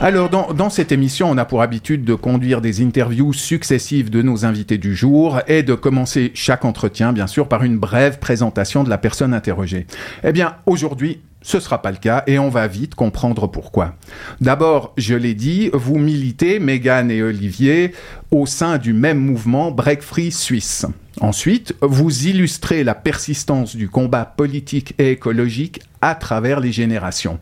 Alors, dans, cette émission, on a pour habitude de conduire des interviews successives de nos invités du jour et de commencer chaque entretien, bien sûr, par une brève présentation de la personne interrogée. Eh bien, aujourd'hui, ce sera pas le cas et on va vite comprendre pourquoi. D'abord, je l'ai dit, vous militez, Megan et Olivier, au sein du même mouvement Break Free Suisse. Ensuite, vous illustrez la persistance du combat politique et écologique à travers les générations.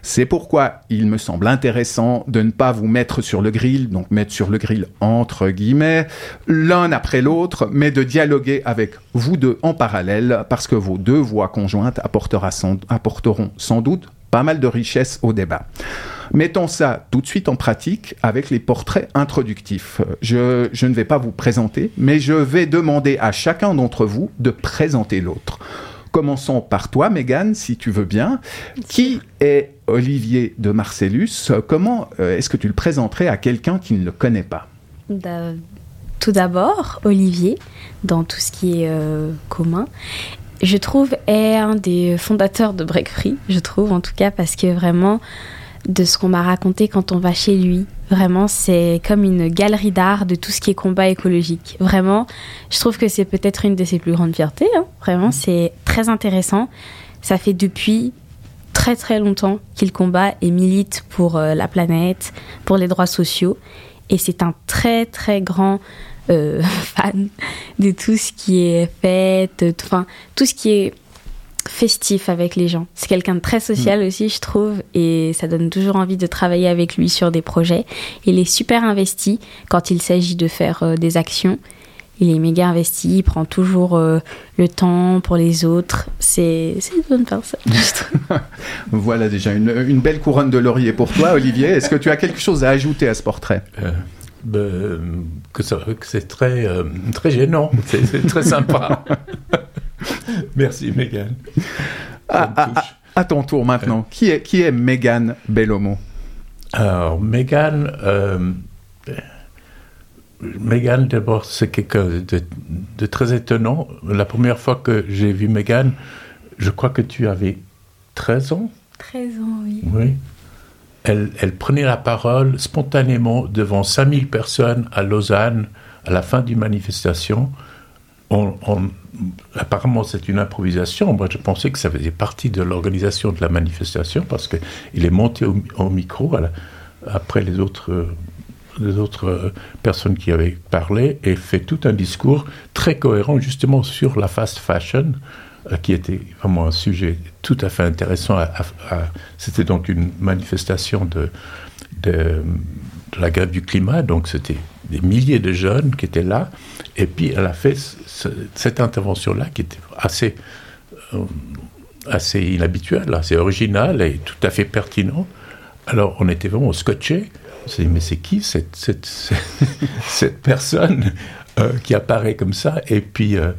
C'est pourquoi il me semble intéressant de ne pas vous mettre sur le grill, donc mettre sur le grill entre guillemets, l'un après l'autre, mais de dialoguer avec vous deux en parallèle, parce que vos deux voix conjointes apporteront sans doute pas mal de richesse au débat. Mettons ça tout de suite en pratique avec les portraits introductifs. Je, ne vais pas vous présenter, mais je vais demander à chacun d'entre vous de présenter l'autre. Commençons par toi, Megan, si tu veux bien. Qui est Olivier de Marcellus? Comment euh, est-ce que tu le présenterais à quelqu'un qui ne le connaît pas? Tout d'abord, Olivier, dans tout ce qui est euh, commun, je trouve est un des fondateurs de Break Free, je trouve en tout cas, parce que vraiment, de ce qu'on m'a raconté quand on va chez lui. Vraiment, c'est comme une galerie d'art de tout ce qui est combat écologique. Vraiment, je trouve que c'est peut-être une de ses plus grandes fiertés. Hein. Vraiment, c'est très intéressant. Ça fait depuis très très longtemps qu'il combat et milite pour euh, la planète, pour les droits sociaux. Et c'est un très très grand euh, fan de tout ce qui est fait, enfin tout ce qui est festif avec les gens. C'est quelqu'un de très social mm. aussi, je trouve, et ça donne toujours envie de travailler avec lui sur des projets. Il est super investi quand il s'agit de faire euh, des actions. Il est méga investi, il prend toujours euh, le temps pour les autres. C'est une bonne personne. voilà déjà une, belle couronne de laurier pour toi, Olivier. Est-ce que tu as quelque chose à ajouter à ce portrait? Euh, ben, que, c'est très, très gênant, c'est très sympa. Merci, Megan. À, ton tour maintenant. Qui est, qui est Megan Bellomo? Alors, Megan, euh, Megan d'abord, c'est quelqu'un de, de, très étonnant. La première fois que j'ai vu Megan, je crois que tu avais 13 ans 13 ans, oui. Oui. Elle, elle, prenait la parole spontanément devant 5000 personnes à Lausanne à la fin d'une manifestation. On, on, apparemment c'est une improvisation. Moi je pensais que ça faisait partie de l'organisation de la manifestation parce qu'il est monté au, micro après les autres, les autres euh, personnes qui avaient parlé et fait tout un discours très cohérent justement sur la fast fashion euh, qui était vraiment un sujet tout à fait intéressant. C'était donc une manifestation de, la grève du climat, donc c'était des milliers de jeunes qui étaient là, et puis elle a fait cette intervention-là qui était assez, euh, assez inhabituelle, assez originale et tout à fait pertinente. Alors on était vraiment scotché. On s'est dit, mais c'est qui cette, cette, cette, personne euh, qui apparaît comme ça? Et puis euh,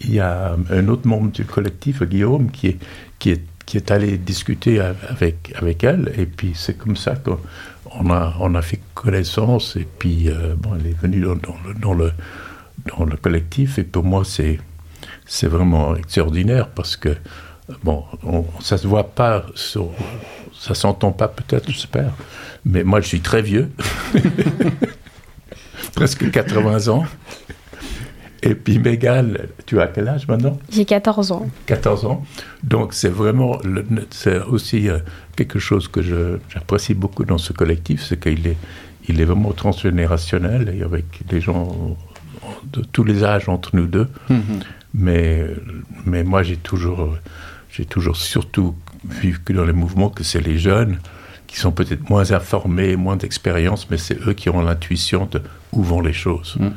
il y a un autre membre du collectif, Guillaume, qui est, qui est, qui est allé discuter avec, avec elle. Et puis c'est comme ça qu'on a, on a fait connaissance. Et puis bon, elle est venue dans le dans le collectif. Et pour moi, c'est, c'est vraiment extraordinaire parce que, bon, on, ça se voit pas, sur, ça s'entend pas peut-être, j'espère. Mais moi, je suis très vieux, presque 80 ans. Et puis Mégal, tu as quel âge maintenant? J'ai 14 ans. 14 ans. Donc c'est vraiment, c'est aussi euh, quelque chose que j'apprécie beaucoup dans ce collectif, c'est qu'il est, il est vraiment transgénérationnel et avec des gens de tous les âges entre nous deux. Mhm. Mais, mais moi, j'ai toujours, j'ai toujours surtout vu que dans les mouvements que c'est les jeunes qui sont peut-être moins informés, moins d'expérience, mais c'est eux qui ont l'intuition de où vont les choses. Mhm.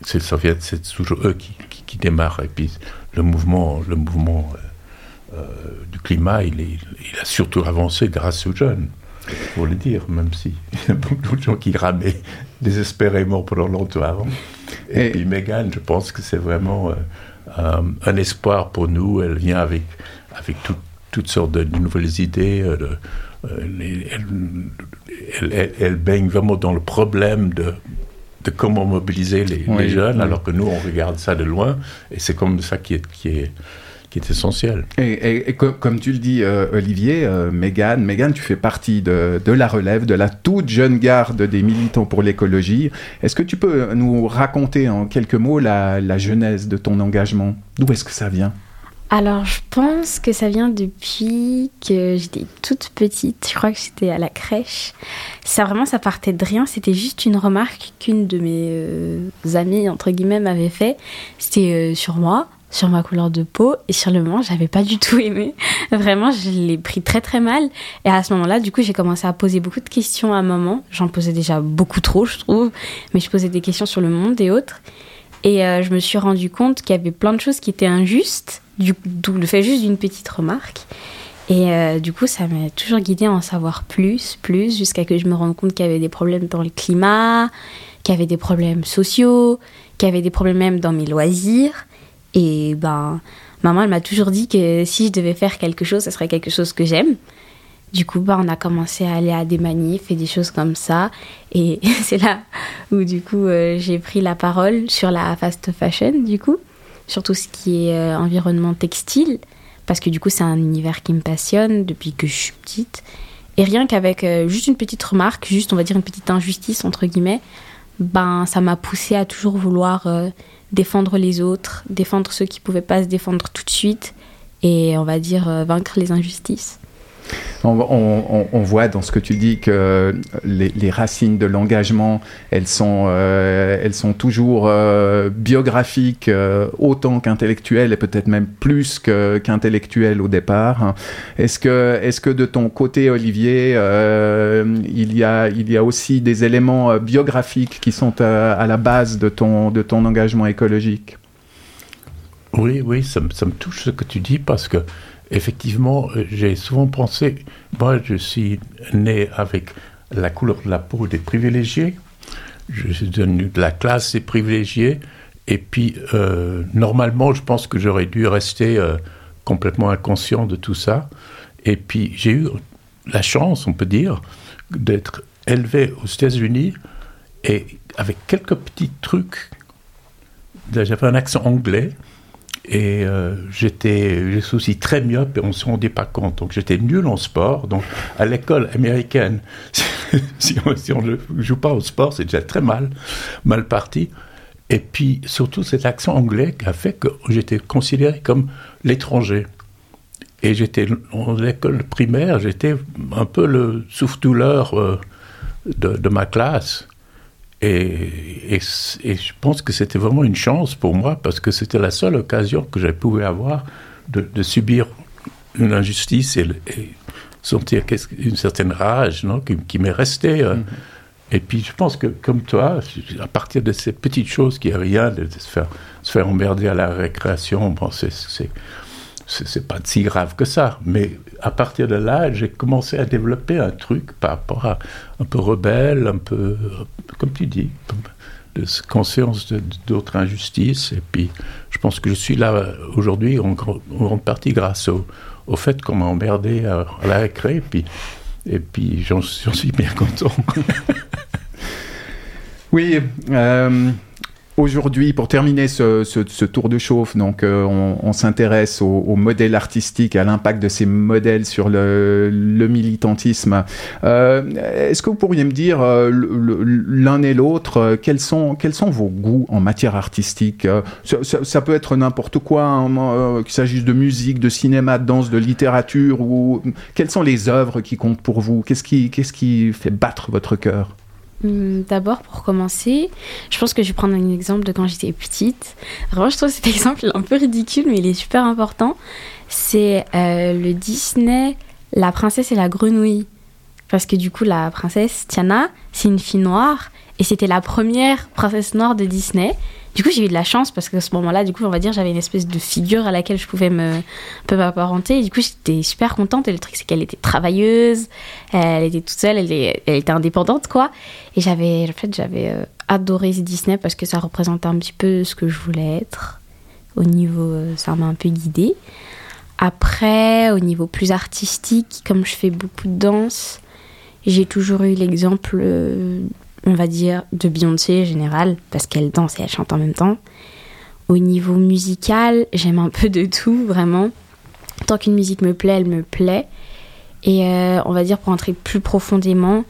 C'est, c'est toujours eux qui, qui, démarrent. Et puis le mouvement, le mouvement euh, euh, du climat, il, est, il a surtout avancé grâce aux jeunes faut le dire, même si y a beaucoup de gens qui ramaient désespérément pendant longtemps avant. Et, puis Megan, je pense que c'est vraiment euh, un espoir pour nous. Elle vient avec, avec toutes sortes de nouvelles idées. Euh, elle, elle, baigne vraiment dans le problème de, de comment mobiliser les, les jeunes, alors que nous, on regarde ça de loin. Et c'est comme ça qui est, qui est, qui est essentiel. Et, comme tu le dis, euh, Olivier, euh, Megan, tu fais partie de, la relève, de la toute jeune garde des militants pour l'écologie. Est-ce que tu peux nous raconter en quelques mots la, la genèse de ton engagement? D'où est-ce que ça vient? Alors, je pense que ça vient depuis que j'étais toute petite. Je crois que j'étais à la crèche. Ça vraiment, ça partait de rien. C'était juste une remarque qu'une de mes euh, amies, entre guillemets, m'avait fait. C'était euh, sur moi, sur ma couleur de peau. Et sur le moment, j'avais pas du tout aimé. Vraiment, je l'ai pris très très mal. Et à ce moment-là, du coup, j'ai commencé à poser beaucoup de questions à maman. J'en posais déjà beaucoup trop, je trouve. Mais je posais des questions sur le monde et autres. Et euh, je me suis rendu compte qu'il y avait plein de choses qui étaient injustes d'où le fait juste d'une petite remarque. Et euh, du coup, ça m'a toujours guidé à en savoir plus, plus, jusqu'à que je me rende compte qu'il y avait des problèmes dans le climat, qu'il y avait des problèmes sociaux, qu'il y avait des problèmes même dans mes loisirs. Et ben, maman, elle m'a toujours dit que si je devais faire quelque chose, ce serait quelque chose que j'aime. Du coup, ben, on a commencé à aller à des manifs et des choses comme ça. Et c'est là où, du coup, euh, j'ai pris la parole sur la fast fashion, du coup sur tout ce qui est euh, environnement textile, parce que du coup c'est un univers qui me passionne depuis que je suis petite. Et rien qu'avec euh, juste une petite remarque, juste on va dire une petite injustice entre guillemets, ben ça m'a poussé à toujours vouloir défendre les autres, défendre ceux qui pouvaient pas se défendre tout de suite, et on va dire vaincre les injustices. On, voit dans ce que tu dis que les, racines de l'engagement, elles sont, euh, elles sont toujours euh, biographiques euh, autant qu'intellectuelles et peut-être même plus qu'intellectuelles au départ. Est-ce que, est que de ton côté, Olivier, il, y a, il y a aussi des éléments biographiques qui sont à, la base de ton, de ton engagement écologique? Oui, oui, ça, ça me touche ce que tu dis parce que effectivement, euh, j'ai souvent pensé, moi je suis né avec la couleur de la peau des privilégiés, je suis devenu de la classe des privilégiés, et puis euh, normalement je pense que j'aurais dû rester euh, complètement inconscient de tout ça, et puis j'ai eu la chance, on peut dire, d'être élevé aux États-Unis, et avec quelques petits trucs, j'avais un accent anglais, et euh, j'étais, je aussi très myope et on ne se rendait pas compte. Donc j'étais nul en sport. Donc à l'école américaine, si on ne joue pas au sport, c'est déjà très mal, mal parti. Et puis surtout cet accent anglais qui a fait que j'étais considéré comme l'étranger. Et j'étais en école primaire, j'étais un peu le souffle-douleur euh, de, ma classe. Et, je pense que c'était vraiment une chance pour moi parce que c'était la seule occasion que j'avais pu avoir de, subir une injustice et, sentir une certaine rage non, qui, m'est restée. Euh. Mm-hmm. Et puis je pense que comme toi, à partir de ces petites choses qui a rien de se faire, se faire emmerder à la récréation, bon, c'est c'est pas si grave que ça. Mais à partir de là, j'ai commencé à développer un truc par rapport à un peu rebelle, un peu, comme tu dis, de conscience d'autres injustices. Et puis, je pense que je suis là aujourd'hui en, grande partie grâce au, au fait qu'on m'a emmerdé à, la récré. Et puis, et puis j'en suis bien content. oui. Euh, Aujourd'hui, pour terminer ce, tour de chauffe, donc euh, on, s'intéresse au, modèle artistique, à l'impact de ces modèles sur le, militantisme. Euh, est-ce que vous pourriez me dire euh, l'un et l'autre quels sont quels sont vos goûts en matière artistique ça, peut être n'importe quoi, hein, qu'il s'agisse de musique, de cinéma, de danse, de littérature, ou quelles sont les œuvres qui comptent pour vous? Qu'est-ce qui qu'est-ce qui fait battre votre cœur? D'abord, pour commencer, je pense que je vais prendre un exemple de quand j'étais petite. Vraiment, je trouve cet exemple un peu ridicule, mais il est super important. C'est euh, le Disney La princesse et la grenouille. Parce que du coup, la princesse Tiana, c'est une fille noire. Et c'était la première princesse noire de Disney. Du coup, j'ai eu de la chance parce qu'à ce moment-là, du coup, on va dire, j'avais une espèce de figure à laquelle je pouvais me peu m'apparenter. Du coup, j'étais super contente. Et le truc, c'est qu'elle était travailleuse, elle était toute seule, elle, elle était indépendante, quoi. Et j'avais, en fait, j'avais euh, adoré Disney parce que ça représentait un petit peu ce que je voulais être. Au niveau, euh, ça m'a un peu guidée. Après, au niveau plus artistique, comme je fais beaucoup de danse, j'ai toujours eu l'exemple euh, on va dire, de Beyoncé en général, parce qu'elle danse et elle chante en même temps, Au niveau musical, j'aime un peu de tout, vraiment. Tant qu'une musique me plaît, elle me plaît. Et euh, on va dire pour entrer plus profondément,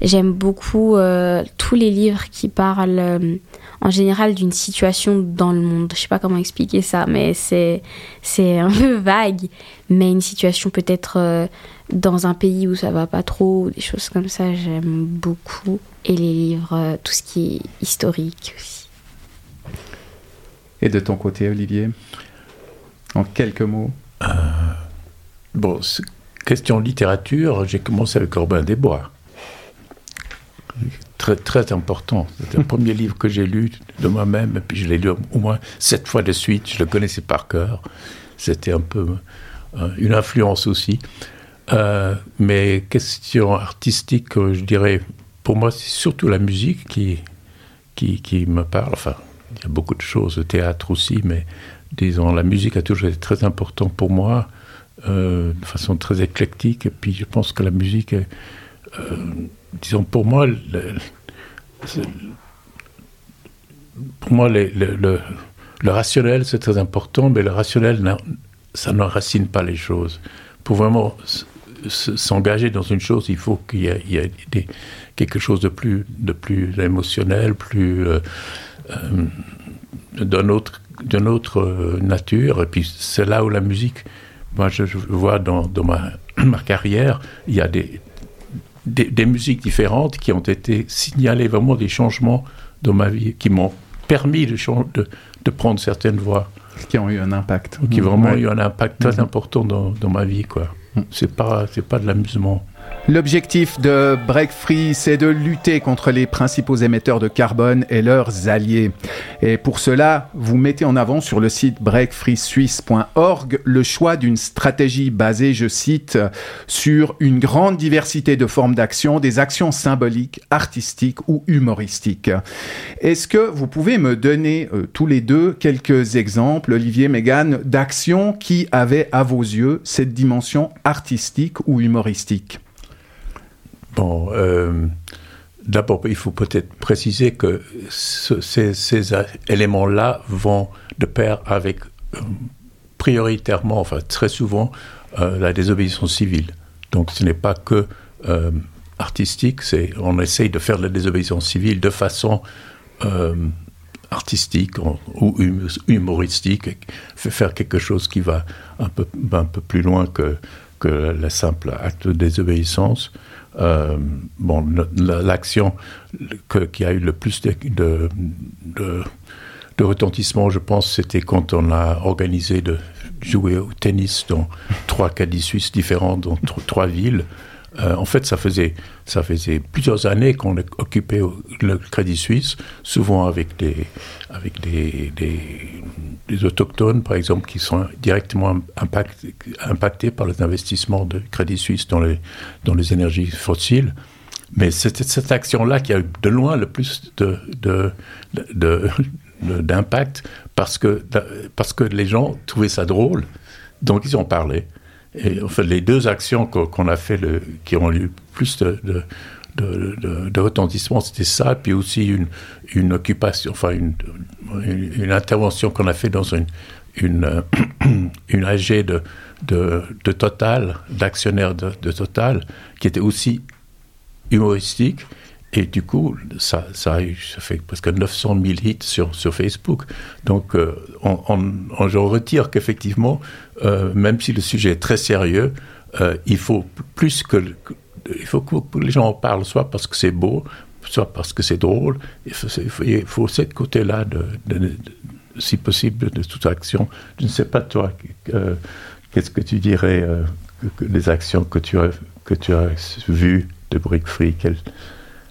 j'aime beaucoup euh, tous les livres qui parlent euh, en général d'une situation dans le monde. Je sais pas comment expliquer ça, mais c'est c'est un peu vague. Mais une situation peut-être dans un pays où ça va pas trop, des choses comme ça, j'aime beaucoup. Et les livres, tout ce qui est historique aussi. Et de ton côté, Olivier En quelques mots Bon, Question littérature, j'ai commencé avec Corbin des Bois. Très, très important. C'est le premier livre que j'ai lu de moi-même, et puis je l'ai lu au moins sept fois de suite. Je le connaissais par cœur. C'était un peu euh, une influence aussi. Euh, mais question artistique, euh, je dirais, pour moi, c'est surtout la musique qui, qui, qui, me parle. Enfin, il y a beaucoup de choses, le théâtre aussi, mais disons, la musique a toujours été très important pour moi. Euh, de façon très éclectique. Et puis je pense que la musique euh, disons, pour moi, le, pour moi, le, le rationnel, c'est très important, mais le rationnel, ça n'enracine pas les choses. Pour vraiment s'engager dans une chose, il faut qu'il y ait, y ait des, quelque chose de plus, de plus émotionnel, plus euh, euh, d'une autre, autre nature. Et puis c'est là où la musique moi, je, vois dans, ma, ma, carrière, il y a des, des, musiques différentes qui ont été signalées, vraiment des changements dans ma vie, qui m'ont permis de, de, de, prendre certaines voies. Qui ont eu un impact. Qui ont vraiment eu un impact très mm-hmm. important dans, dans, ma vie, quoi. C'est pas, c'est pas de l'amusement. L'objectif de Break Free, c'est de lutter contre les principaux émetteurs de carbone et leurs alliés. Et pour cela, vous mettez en avant sur le site breakfreesuisse.org le choix d'une stratégie basée, je cite, sur une grande diversité de formes d'action, des actions symboliques, artistiques ou humoristiques. Est-ce que vous pouvez me donner euh, tous les deux quelques exemples, Olivier, Megan, d'actions qui avaient à vos yeux cette dimension artistique ou humoristique? Bon, euh, d'abord, il faut peut-être préciser que ces, éléments-là vont de pair avec euh, prioritairement, enfin très souvent, euh, la désobéissance civile. Donc ce n'est pas que artistique, c'est on essaye de faire la désobéissance civile de façon artistique ou humoristique, faire quelque chose qui va un peu, un peu plus loin que, que le simple acte de désobéissance. Euh, bon, l'action qui a eu le plus de, retentissement, je pense, c'était quand on a organisé de jouer au tennis dans trois caddies suisses différents, dans trois villes. Euh, en fait, ça faisait, ça faisait plusieurs années qu'on occupait le Crédit Suisse, souvent avec des, avec des, des, autochtones, par exemple, qui sont directement impactés par les investissements de Crédit Suisse dans les, dans les énergies fossiles. Mais c'était cette action-là qui a eu de loin le plus de, de, d'impact parce que, parce que les gens trouvaient ça drôle, donc ils en parlaient. Et en fait, les deux actions qu'on a fait, qui ont eu plus de, retentissement, c'était ça, puis aussi une, occupation, enfin une, intervention qu'on a fait dans une, une, une AG de, de, Total, d'actionnaires de, Total, qui était aussi humoristique. Et du coup, ça, ça, fait presque 900 000 hits sur, sur Facebook. Donc, euh, on, on, je retire qu'effectivement, euh, même si le sujet est très sérieux, euh, il faut plus que, il faut que les gens en parlent, soit parce que c'est beau, soit parce que c'est drôle. Il faut, il faut, ce côté-là, si possible, de toute action. Je ne sais pas, toi, qu'est-ce que tu dirais des actions que tu as, que tu as vues de Brick Free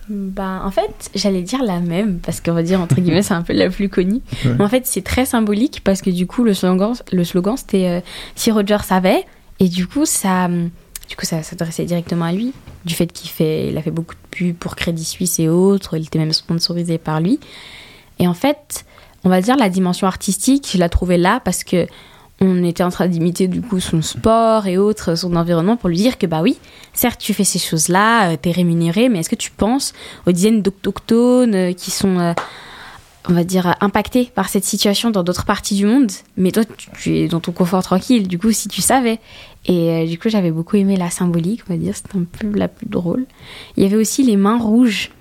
bah, en fait, j'allais dire la même, parce qu'on va dire, entre guillemets, c'est un peu la plus connue. Mais en fait, c'est très symbolique, parce que du coup, le slogan, le slogan c'était euh, Si Roger savait, et du coup, ça, du coup, ça s'adressait directement à lui, du fait qu'il fait, il a fait beaucoup de pubs pour Crédit Suisse et autres, il était même sponsorisé par lui. Et en fait, on va dire la dimension artistique, je la trouvais là, parce que on était en train d'imiter du coup son sport et autres, son environnement pour lui dire que bah oui, certes tu fais ces choses-là, euh, t'es rémunéré, mais est-ce que tu penses aux dizaines d'autochtones euh, qui sont euh, on va dire, impacté par cette situation dans d'autres parties du monde, mais toi, tu, es dans ton confort tranquille, du coup, si tu savais. Et euh, du coup, j'avais beaucoup aimé la symbolique, on va dire, c'était un peu la plus drôle. Il y avait aussi les mains rouges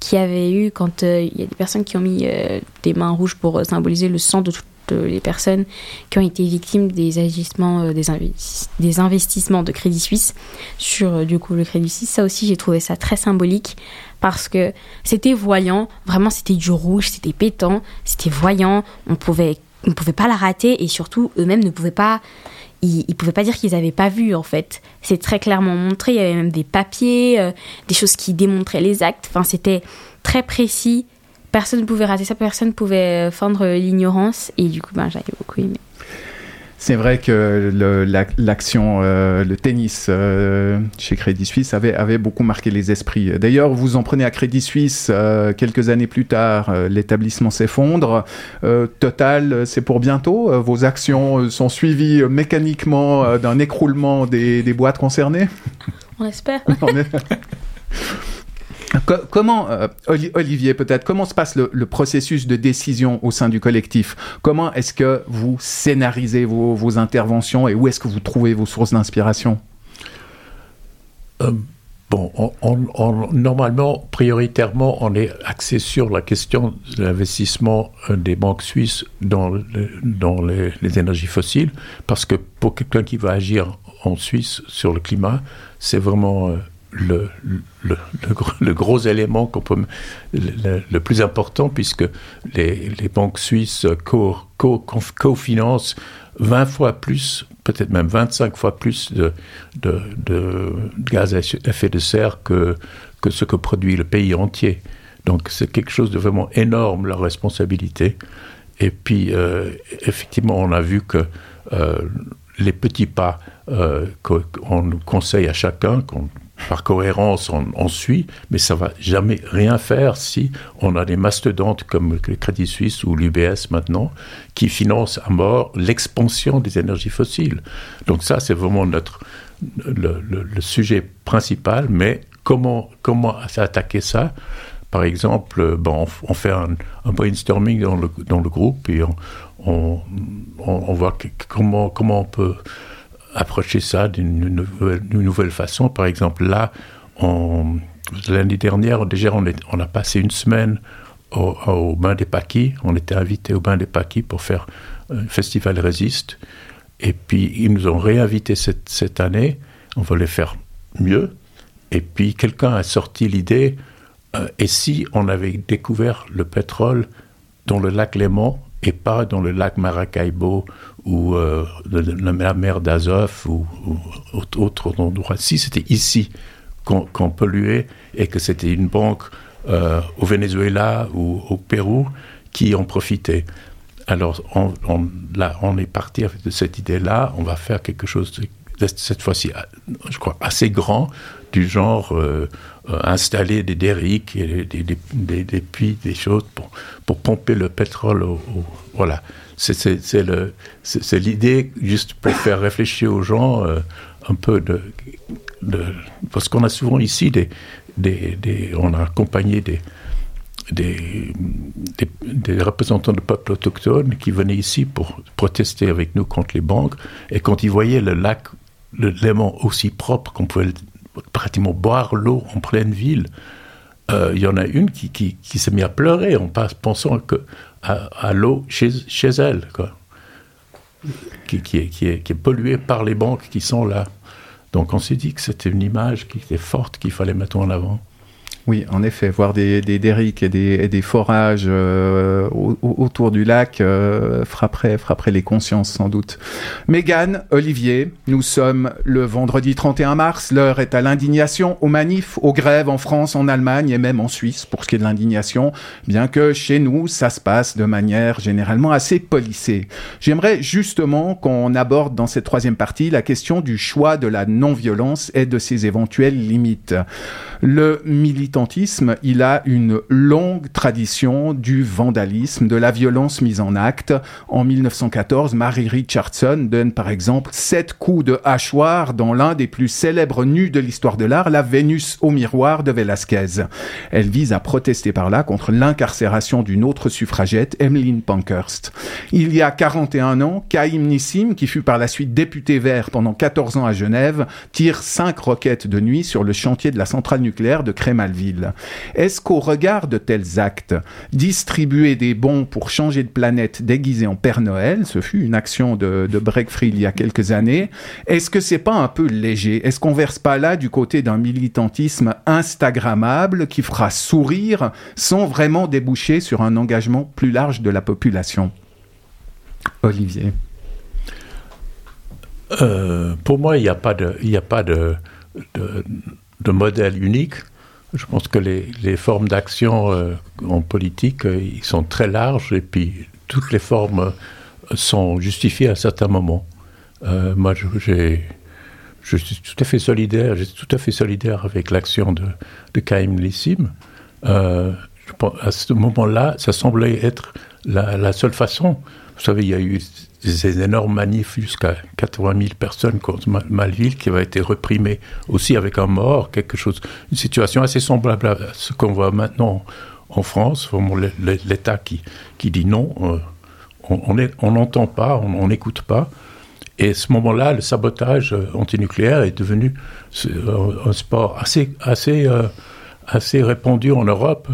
qui avait eu quand euh, il y a des personnes qui ont mis euh, des mains rouges pour symboliser le sang de toutes les personnes qui ont été victimes des agissements, des, des, investissements de Crédit Suisse sur du coup le Crédit Suisse. Ça aussi, j'ai trouvé ça très symbolique parce que c'était voyant, vraiment c'était du rouge, c'était pétant, c'était voyant, on pouvait on pouvait pas la rater et surtout eux-mêmes ne pouvaient pas ils, pouvaient pas dire qu'ils n'avaient pas vu en fait. C'est très clairement montré, il y avait même des papiers, euh, des choses qui démontraient les actes, enfin c'était très précis. Personne ne pouvait rater ça, personne ne pouvait feindre l'ignorance et du coup ben, j'avais beaucoup aimé. C'est vrai que l'action, euh, le tennis euh, chez Crédit Suisse avait, avait beaucoup marqué les esprits. D'ailleurs, vous en prenez à Crédit Suisse, euh, quelques années plus tard, l'établissement s'effondre. Total, c'est pour bientôt Vos actions sont suivies mécaniquement d'un écroulement des, des boîtes concernées? On espère. comment, euh, Olivier, peut-être, comment se passe le, processus de décision au sein du collectif? Comment est-ce que vous scénarisez vos, interventions et où est-ce que vous trouvez vos sources d'inspiration? Euh, Bon, normalement, prioritairement, on est axé sur la question de l'investissement euh, des banques suisses dans, dans les, énergies fossiles, parce que pour quelqu'un qui va agir en Suisse sur le climat, c'est vraiment le, le, gros élément qu'on peut, le, plus important, puisque les, banques suisses co-financent co, 20 fois plus, peut-être même 25 fois plus de, de, de, gaz à effet de serre que, que ce que produit le pays entier. Donc c'est quelque chose de vraiment énorme, leur responsabilité. Et puis, euh, effectivement, on a vu que euh, les petits pas euh, qu'on conseille à chacun, qu'on par cohérence, on, suit, mais ça va jamais rien faire si on a des mastodontes comme le Crédit Suisse ou l'UBS maintenant, qui financent à mort l'expansion des énergies fossiles. Donc ça, c'est vraiment notre le, sujet principal. Mais comment comment attaquer ça? Par exemple, on, fait un, brainstorming dans le, dans le groupe et on, on voit comment comment on peut approcher ça d'une nouvelle, façon. Par exemple, là, l'année dernière, déjà, on, a passé une semaine au, Bain des Paquis. On était invité au Bain des Paquis pour faire un festival Résiste. Et puis, ils nous ont réinvités cette, cette année. On voulait faire mieux. Et puis, quelqu'un a sorti l'idée euh, et si on avait découvert le pétrole dans le lac Léman et pas dans le lac Maracaibo ou euh, la mer d'Azov ou, autre endroit. Si c'était ici qu'on polluait et que c'était une banque euh, au Venezuela ou au Pérou qui en profitait. Alors on, est parti de cette idée-là, on va faire quelque chose cette fois-ci, je crois, assez grand, du genre euh, installer des derricks des, des, des, puits, des choses pour, pour pomper le pétrole. Au, voilà c'est l'idée juste pour faire réfléchir aux gens euh, un peu de, parce qu'on a souvent ici des, des, on a accompagné des des, des, représentants de peuples autochtones qui venaient ici pour protester avec nous contre les banques. Et quand ils voyaient le lac, le aussi propre qu'on pouvait pratiquement boire l'eau en pleine ville, euh, il y en a une qui, qui, qui s'est mise à pleurer en pensant que à, l'eau chez, chez, elle, quoi. Qui, qui, est, qui, est, qui est polluée par les banques qui sont là. Donc on s'est dit que c'était une image qui était forte qu'il fallait mettre en avant. Oui, en effet, voir des, des et des, des forages euh, autour du lac euh, frapperait, frapperait les consciences sans doute. Mégane, Olivier, nous sommes le vendredi 31 mars, l'heure est à l'indignation, aux manifs, aux grèves en France, en Allemagne et même en Suisse pour ce qui est de l'indignation, bien que chez nous, ça se passe de manière généralement assez polissée. J'aimerais justement qu'on aborde dans cette troisième partie la question du choix de la non-violence et de ses éventuelles limites. Il a une longue tradition du vandalisme, de la violence mise en acte. En 1914, Mary Richardson donne par exemple sept coups de hachoir dans l'un des plus célèbres nus de l'histoire de l'art, la Vénus au miroir de Velázquez. Elle vise à protester par là contre l'incarcération d'une autre suffragette, Emmeline Pankhurst. Il y a 41 ans, Kaïm Nissim, qui fut par la suite député vert pendant 14 ans à Genève, tire cinq roquettes de nuit sur le chantier de la centrale nucléaire de Crémalville. Est-ce qu'au regard de tels actes, distribuer des bons pour changer de planète déguisé en Père Noël, ce fut une action de, de Breakfree il y a quelques années, est-ce que c'est pas un peu léger? Est-ce qu'on verse pas là du côté d'un militantisme instagrammable qui fera sourire sans vraiment déboucher sur un engagement plus large de la population? Olivier. Euh, pour moi, il n'y a pas de, a pas de, de, modèle unique. Je pense que les, les formes d'action euh, en politique, euh, ils sont très larges et puis toutes les formes sont justifiées à certains moments. moi, j'ai, je suis tout à fait solidaire, tout à fait solidaire avec l'action de, de Lissim. à ce moment-là, ça semblait être la, la, seule façon. Vous savez, il y a eu ces énormes manifs jusqu'à 80 000 personnes contre Malville qui avait été reprimé aussi avec un mort, quelque chose, une situation assez semblable à ce qu'on voit maintenant en France, l'État qui, qui dit non, euh, on n'entend pas, on n'écoute pas. Et à ce moment-là, le sabotage euh, antinucléaire est devenu euh, un sport assez, assez, assez répandu en Europe,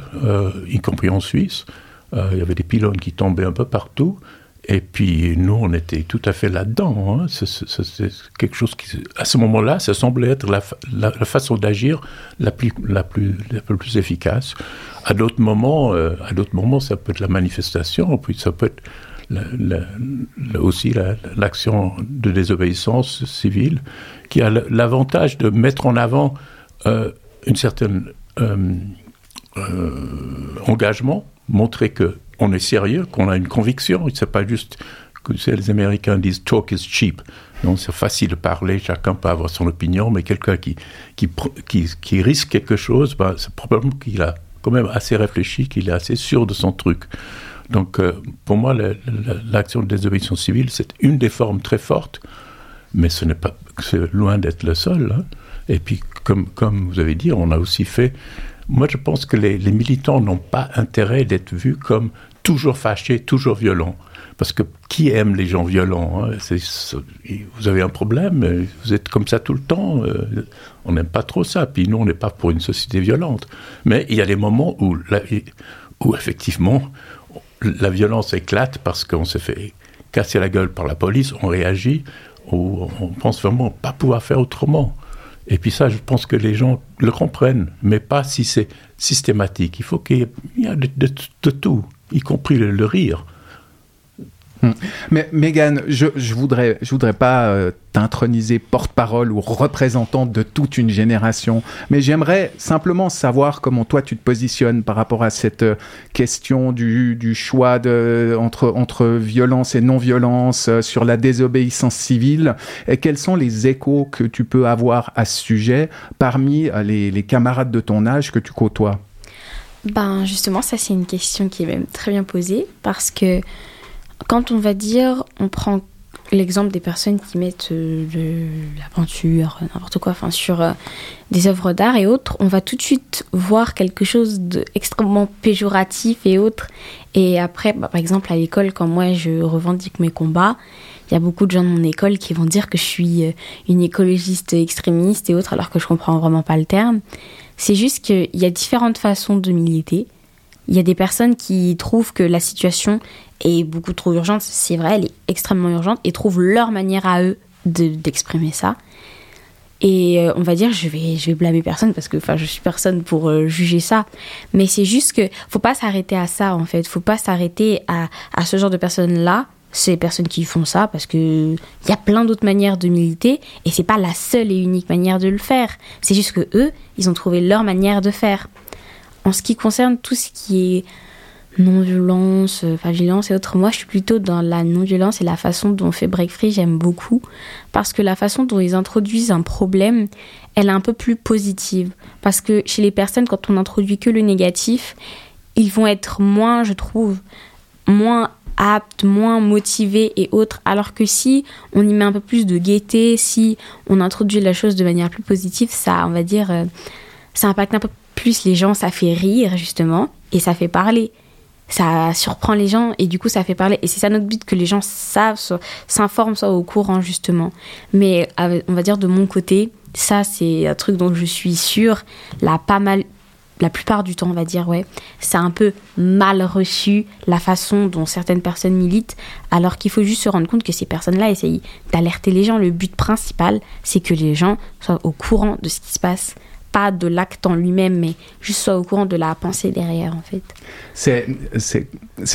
y compris en Suisse. il y avait des pylônes qui tombaient un peu partout. Et puis nous, on était tout à fait là-dedans. Hein. C'est quelque chose qui, à ce moment-là, ça semblait être la, façon d'agir la plus, la, plus, la plus efficace. À d'autres moments, euh, à d'autres moments, ça peut être la manifestation, puis ça peut être aussi l'action de désobéissance civile, qui a l'avantage de mettre en avant euh, une certaine euh, engagement, montrer que on est sérieux, qu'on a une conviction. C'est pas juste que les Américains disent talk is cheap. Non, c'est facile de parler, chacun peut avoir son opinion, mais quelqu'un qui, qui, qui, risque quelque chose, ben, c'est probablement qu'il a quand même assez réfléchi, qu'il est assez sûr de son truc. Donc, euh, pour moi, l'action de désobéissance civile, c'est une des formes très fortes, mais ce n'est pas, loin d'être le seul. Hein. Et puis, comme, comme vous avez dit, on a aussi fait moi, je pense que les, militants n'ont pas intérêt d'être vus comme toujours fâchés, toujours violents. Parce que qui aime les gens violents hein? Vous avez un problème, vous êtes comme ça tout le temps. Euh, on n'aime pas trop ça. Puis nous, on n'est pas pour une société violente. Mais il y a des moments où, où effectivement, la violence éclate parce qu'on se fait casser la gueule par la police, on réagit, ou on pense vraiment pas pouvoir faire autrement. Et puis ça, je pense que les gens le comprennent, mais pas si c'est systématique. Il faut qu'il y ait de, tout, y compris le rire. Hmm. Mais Megan, je, je voudrais, je voudrais pas euh, t'introniser porte-parole ou représentante de toute une génération, mais j'aimerais simplement savoir comment toi tu te positionnes par rapport à cette euh, question du, choix entre, entre violence et non-violence, euh, sur la désobéissance civile, et quels sont les échos que tu peux avoir à ce sujet parmi les, les camarades de ton âge que tu côtoies? Ben justement, ça c'est une question qui est même très bien posée parce que quand on va dire, on prend l'exemple des personnes qui mettent euh, la peinture, n'importe quoi, enfin sur euh, des œuvres d'art et autres, on va tout de suite voir quelque chose d'extrêmement péjoratif et autres. Et après, bah, par exemple à l'école, quand moi je revendique mes combats, il y a beaucoup de gens de mon école qui vont dire que je suis euh, une écologiste extrémiste et autres, alors que je comprends vraiment pas le terme. C'est juste qu'il y a différentes façons de militer. Il y a des personnes qui trouvent que la situation est beaucoup trop urgente, c'est vrai, elle est extrêmement urgente, et trouvent leur manière à eux d'exprimer ça. Et euh, on va dire, je vais, je vais blâmer personne parce que enfin, je suis personne pour euh, juger ça. Mais c'est juste que faut pas s'arrêter à ça en fait. Faut pas s'arrêter à, à ce genre de personnes-là, ces personnes qui font ça, parce que il y a plein d'autres manières de militer et c'est pas la seule et unique manière de le faire. C'est juste que eux, ils ont trouvé leur manière de faire. En ce qui concerne tout ce qui est non-violence, enfin violence et autres. Moi, je suis plutôt dans la non-violence et la façon dont on fait Break Free, j'aime beaucoup. Parce que la façon dont ils introduisent un problème, elle est un peu plus positive. Parce que chez les personnes, quand on introduit que le négatif, ils vont être moins, je trouve, moins aptes, moins motivés et autres. Alors que si on y met un peu plus de gaieté, si on introduit la chose de manière plus positive, ça, on va dire, euh, ça impacte un peu plus les gens, ça fait rire justement et ça fait parler. Ça surprend les gens et du coup ça fait parler. Et c'est ça notre but, que les gens savent, s'informent, soient au courant justement. Mais on va dire de mon côté, ça c'est un truc dont je suis sûre, là pas mal, la plupart du temps, on va dire, ouais, c'est un peu mal reçu la façon dont certaines personnes militent, alors qu'il faut juste se rendre compte que ces personnes-là essayent d'alerter les gens. Le but principal, c'est que les gens soient au courant de ce qui se passe pas de l'acte en lui-même, mais juste soit au courant de la pensée derrière, en fait. C'est,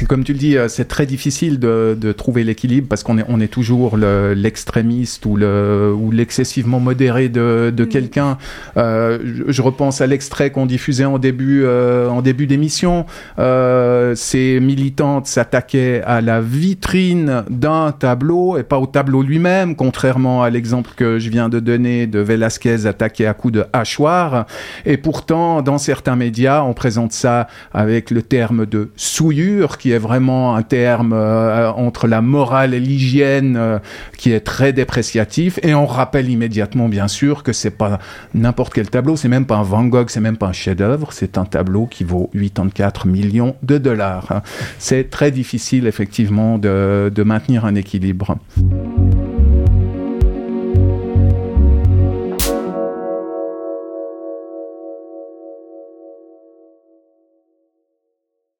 comme tu le dis, euh, c'est très difficile de, de trouver l'équilibre parce qu'on est, on est toujours le, l'extrémiste ou, le, ou l'excessivement modéré de, de quelqu'un. Euh, je, repense à l'extrait qu'on diffusait en début, euh, en début d'émission. Euh, ces militantes s'attaquaient à la vitrine d'un tableau et pas au tableau lui-même, contrairement à l'exemple que je viens de donner de Velasquez attaqué à coups de hachoir. Et pourtant, dans certains médias, on présente ça avec le terme de souillure, qui est vraiment un terme euh, entre la morale et l'hygiène euh, qui est très dépréciatif. Et on rappelle immédiatement, bien sûr, que c'est pas n'importe quel tableau, c'est même pas un Van Gogh, c'est même pas un chef-d'œuvre, c'est un tableau qui vaut 84 millions de dollars. C'est très difficile, effectivement, de, de maintenir un équilibre.